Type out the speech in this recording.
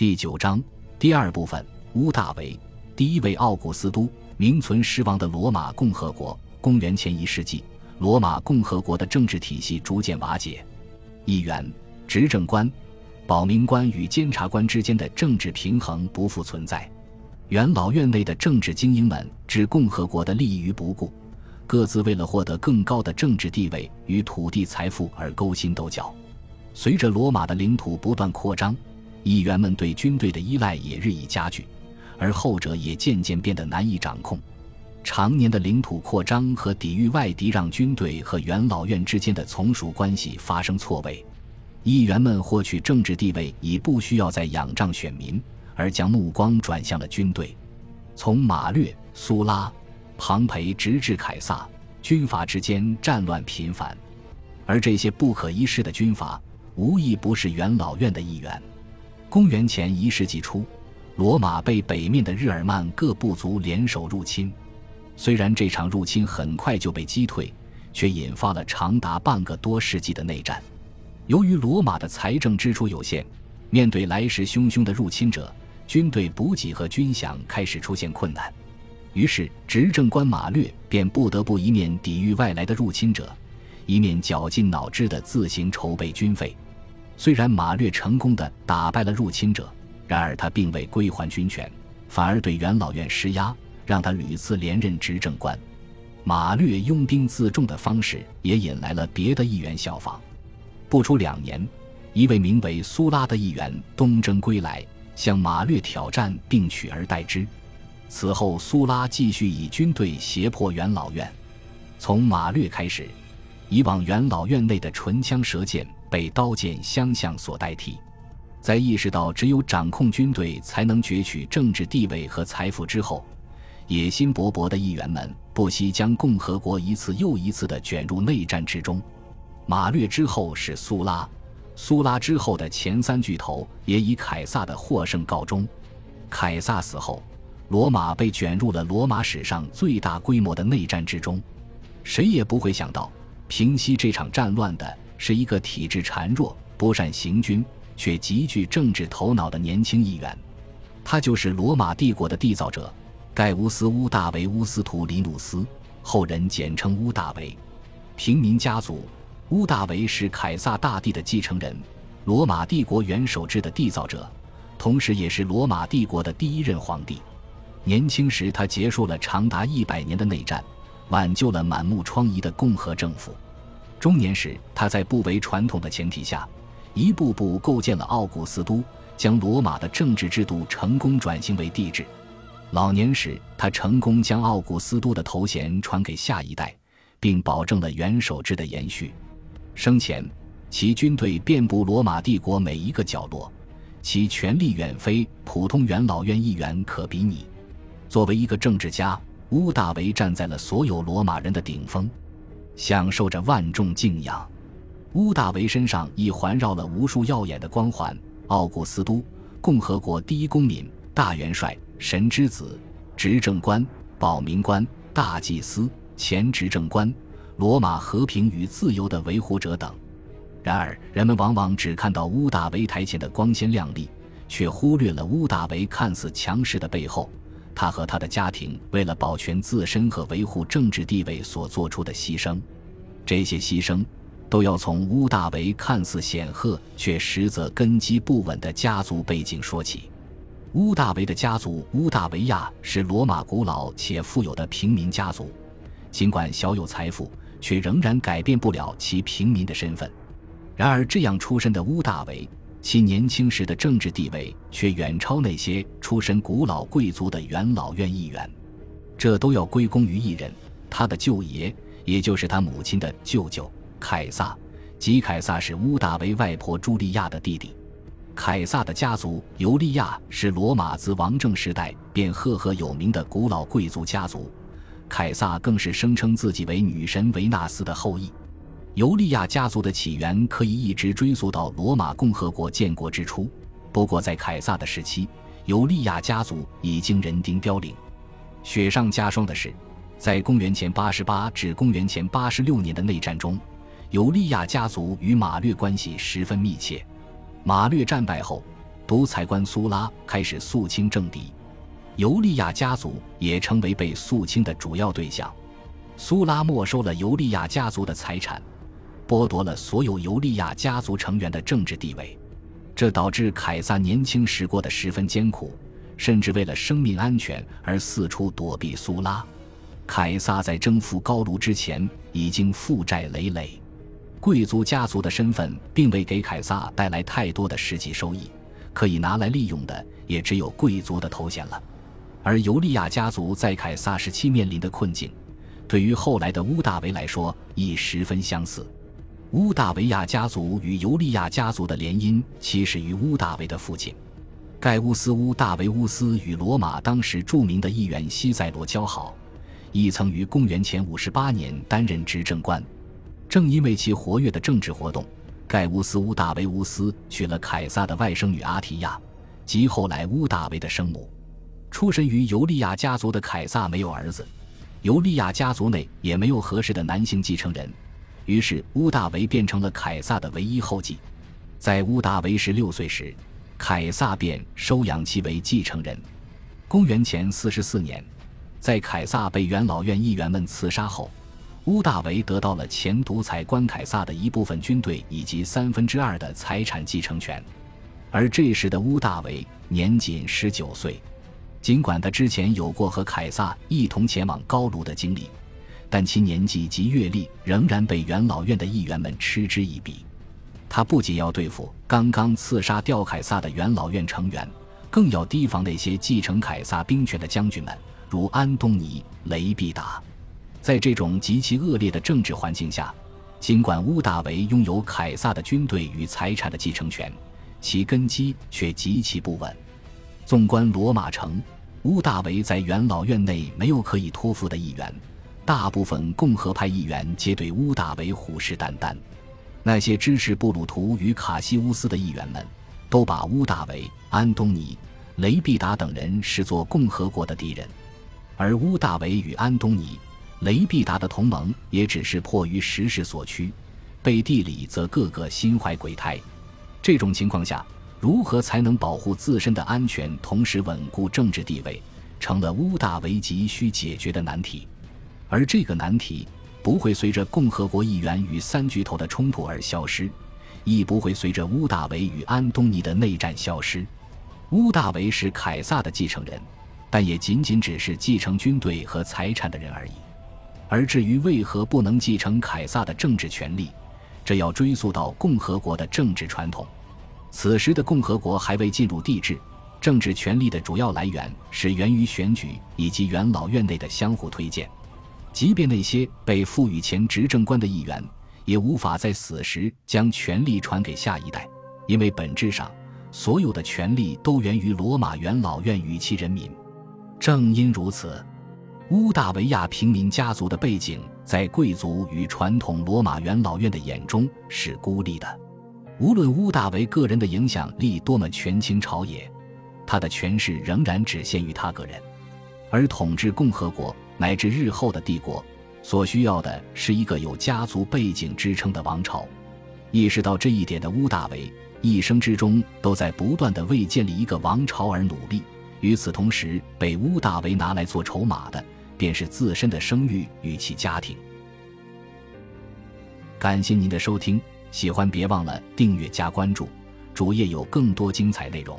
第九章第二部分：乌大维，第一位奥古斯都，名存实亡的罗马共和国。公元前一世纪，罗马共和国的政治体系逐渐瓦解，议员、执政官、保民官与监察官之间的政治平衡不复存在。元老院内的政治精英们置共和国的利益于不顾，各自为了获得更高的政治地位与土地财富而勾心斗角。随着罗马的领土不断扩张，议员们对军队的依赖也日益加剧，而后者也渐渐变得难以掌控。常年的领土扩张和抵御外敌，让军队和元老院之间的从属关系发生错位。议员们获取政治地位已不需要再仰仗选民。而将目光转向了军队，从马略、苏拉、庞培直至凯撒，军阀之间战乱频繁，而这些不可一世的军阀，无一不是元老院的一员。公元前一世纪初，罗马被北面的日耳曼各部族联手入侵，虽然这场入侵很快就被击退，却引发了长达半个多世纪的内战。由于罗马的财政支出有限，面对来势汹汹的入侵者。军队补给和军饷开始出现困难，于是执政官马略便不得不一面抵御外来的入侵者，一面绞尽脑汁地自行筹备军费。虽然马略成功的打败了入侵者，然而他并未归还军权，反而对元老院施压，让他屡次连任执政官。马略拥兵自重的方式也引来了别的议员效仿。不出两年，一位名为苏拉的议员东征归来。向马略挑战并取而代之。此后，苏拉继续以军队胁迫元老院。从马略开始，以往元老院内的唇枪舌剑被刀剑相向所代替。在意识到只有掌控军队才能攫取政治地位和财富之后，野心勃勃的议员们不惜将共和国一次又一次地卷入内战之中。马略之后是苏拉。苏拉之后的前三巨头也以凯撒的获胜告终。凯撒死后，罗马被卷入了罗马史上最大规模的内战之中。谁也不会想到，平息这场战乱的是一个体质孱弱、不善行军却极具政治头脑的年轻议员。他就是罗马帝国的缔造者盖乌斯·乌大维·乌斯图里努斯，后人简称乌大维。平民家族。乌大维是凯撒大帝的继承人，罗马帝国元首制的缔造者，同时也是罗马帝国的第一任皇帝。年轻时，他结束了长达一百年的内战，挽救了满目疮痍的共和政府。中年时，他在不违传统的前提下，一步步构建了奥古斯都，将罗马的政治制度成功转型为帝制。老年时，他成功将奥古斯都的头衔传给下一代，并保证了元首制的延续。生前，其军队遍布罗马帝国每一个角落，其权力远非普通元老院议员可比拟。作为一个政治家，乌大维站在了所有罗马人的顶峰，享受着万众敬仰。乌大维身上亦环绕了无数耀眼的光环：奥古斯都、共和国第一公民、大元帅、神之子、执政官、保民官、大祭司、前执政官。罗马和平与自由的维护者等，然而人们往往只看到乌大维台前的光鲜亮丽，却忽略了乌大维看似强势的背后。他和他的家庭为了保全自身和维护政治地位所做出的牺牲，这些牺牲都要从乌大维看似显赫却实则根基不稳的家族背景说起。乌大维的家族乌大维亚是罗马古老且富有的平民家族，尽管小有财富。却仍然改变不了其平民的身份。然而，这样出身的乌大维，其年轻时的政治地位却远超那些出身古老贵族的元老院议员。这都要归功于一人，他的舅爷，也就是他母亲的舅舅凯撒。即凯撒是乌大维外婆朱莉亚的弟弟。凯撒的家族尤利亚是罗马自王政时代便赫赫有名的古老贵族家族。凯撒更是声称自己为女神维纳斯的后裔。尤利亚家族的起源可以一直追溯到罗马共和国建国之初。不过，在凯撒的时期，尤利亚家族已经人丁凋零。雪上加霜的是，在公元前八十八至公元前八十六年的内战中，尤利亚家族与马略关系十分密切。马略战败后，独裁官苏拉开始肃清政敌，尤利亚家族也成为被肃清的主要对象。苏拉没收了尤利亚家族的财产，剥夺了所有尤利亚家族成员的政治地位，这导致凯撒年轻时过得十分艰苦，甚至为了生命安全而四处躲避苏拉。凯撒在征服高卢之前已经负债累累，贵族家族的身份并未给凯撒带来太多的实际收益，可以拿来利用的也只有贵族的头衔了。而尤利亚家族在凯撒时期面临的困境，对于后来的乌大维来说亦十分相似。乌大维亚家族与尤利亚家族的联姻起始于乌大维的父亲盖乌斯·乌大维乌斯与罗马当时著名的议员西塞罗交好。亦曾于公元前五十八年担任执政官。正因为其活跃的政治活动，盖乌斯·乌大维乌斯娶了凯撒的外甥女阿提亚，即后来乌大维的生母。出身于尤利亚家族的凯撒没有儿子，尤利亚家族内也没有合适的男性继承人，于是乌大维变成了凯撒的唯一后继。在乌大维十六岁时，凯撒便收养其为继承人。公元前四十四年。在凯撒被元老院议员们刺杀后，乌大维得到了前独裁官凯撒的一部分军队以及三分之二的财产继承权。而这时的乌大维年仅十九岁，尽管他之前有过和凯撒一同前往高卢的经历，但其年纪及阅历仍然被元老院的议员们嗤之以鼻。他不仅要对付刚刚刺杀掉凯撒的元老院成员，更要提防那些继承凯撒兵权的将军们。如安东尼·雷必达，在这种极其恶劣的政治环境下，尽管乌大维拥有凯撒的军队与财产的继承权，其根基却极其不稳。纵观罗马城，乌大维在元老院内没有可以托付的议员，大部分共和派议员皆对乌大维虎视眈眈。那些支持布鲁图与卡西乌斯的议员们，都把乌大维、安东尼·雷必达等人视作共和国的敌人。而乌大维与安东尼·雷必达的同盟也只是迫于时势所趋，背地里则个个心怀鬼胎。这种情况下，如何才能保护自身的安全，同时稳固政治地位，成了乌大维急需解决的难题。而这个难题不会随着共和国议员与三巨头的冲突而消失，亦不会随着乌大维与安东尼的内战消失。乌大维是凯撒的继承人。但也仅仅只是继承军队和财产的人而已。而至于为何不能继承凯撒的政治权利，这要追溯到共和国的政治传统。此时的共和国还未进入帝制，政治权力的主要来源是源于选举以及元老院内的相互推荐。即便那些被赋予前执政官的议员，也无法在死时将权力传给下一代，因为本质上，所有的权力都源于罗马元老院与其人民。正因如此，乌大维亚平民家族的背景在贵族与传统罗马元老院的眼中是孤立的。无论乌大维个人的影响力多么权倾朝野，他的权势仍然只限于他个人。而统治共和国乃至日后的帝国，所需要的是一个有家族背景支撑的王朝。意识到这一点的乌大维，一生之中都在不断的为建立一个王朝而努力。与此同时，被乌大维拿来做筹码的，便是自身的声誉与其家庭。感谢您的收听，喜欢别忘了订阅加关注，主页有更多精彩内容。